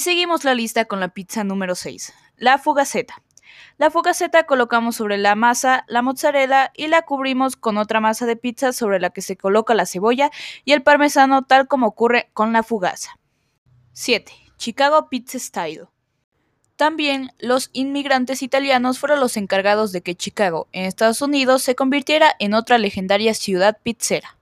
seguimos la lista con la pizza número 6, la fugaceta. La fugaceta colocamos sobre la masa la mozzarella y la cubrimos con otra masa de pizza sobre la que se coloca la cebolla y el parmesano tal como ocurre con la fugaza. 7. Chicago Pizza Style. También los inmigrantes italianos fueron los encargados de que Chicago, en Estados Unidos, se convirtiera en otra legendaria ciudad pizzera.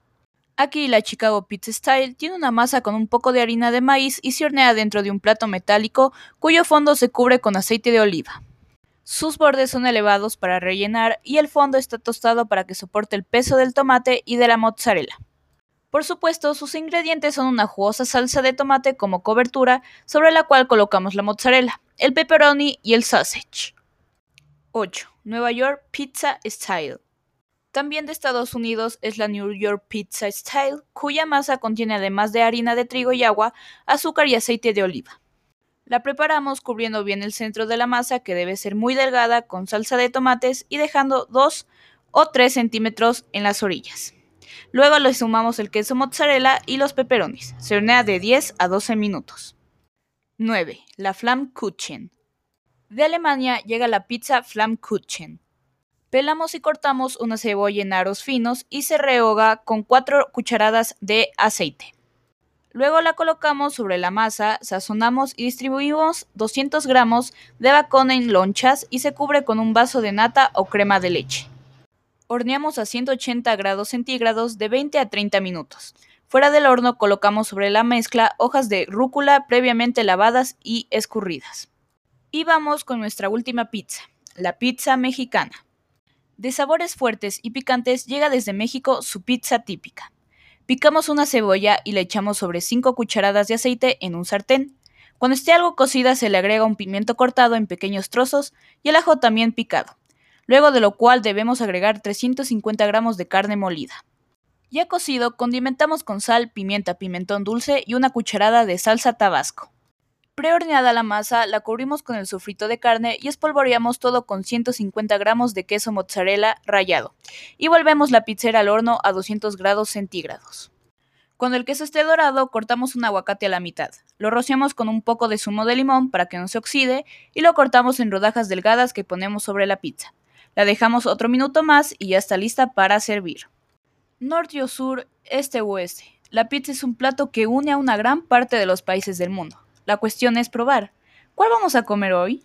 Aquí la Chicago Pizza Style tiene una masa con un poco de harina de maíz y se hornea dentro de un plato metálico cuyo fondo se cubre con aceite de oliva. Sus bordes son elevados para rellenar y el fondo está tostado para que soporte el peso del tomate y de la mozzarella. Por supuesto, sus ingredientes son una jugosa salsa de tomate como cobertura sobre la cual colocamos la mozzarella, el pepperoni y el sausage. 8. Nueva York Pizza Style. También de Estados Unidos es la New York Pizza Style, cuya masa contiene además de harina de trigo y agua, azúcar y aceite de oliva. La preparamos cubriendo bien el centro de la masa, que debe ser muy delgada, con salsa de tomates y dejando 2 o 3 centímetros en las orillas. Luego le sumamos el queso mozzarella y los peperonis. Se hornea de 10 a 12 minutos. 9. La Flammkuchen. De Alemania llega la pizza Flammkuchen. Pelamos y cortamos una cebolla en aros finos y se rehoga con 4 cucharadas de aceite. Luego la colocamos sobre la masa, sazonamos y distribuimos 200 gramos de bacon en lonchas y se cubre con un vaso de nata o crema de leche. Horneamos a 180 grados centígrados de 20 a 30 minutos. Fuera del horno colocamos sobre la mezcla hojas de rúcula previamente lavadas y escurridas. Y vamos con nuestra última pizza, la pizza mexicana. De sabores fuertes y picantes llega desde México su pizza típica. Picamos una cebolla y le echamos sobre 5 cucharadas de aceite en un sartén. Cuando esté algo cocida se le agrega un pimiento cortado en pequeños trozos y el ajo también picado, luego de lo cual debemos agregar 350 gramos de carne molida. Ya cocido, condimentamos con sal, pimienta, pimentón dulce y una cucharada de salsa tabasco. Prehorneada la masa, la cubrimos con el sofrito de carne y espolvoreamos todo con 150 gramos de queso mozzarella rallado. Y volvemos la pizzera al horno a 200 grados centígrados. Cuando el queso esté dorado, cortamos un aguacate a la mitad. Lo rociamos con un poco de zumo de limón para que no se oxide y lo cortamos en rodajas delgadas que ponemos sobre la pizza. La dejamos otro minuto más y ya está lista para servir. Norte o sur, este o oeste. La pizza es un plato que une a una gran parte de los países del mundo. La cuestión es probar. ¿Cuál vamos a comer hoy?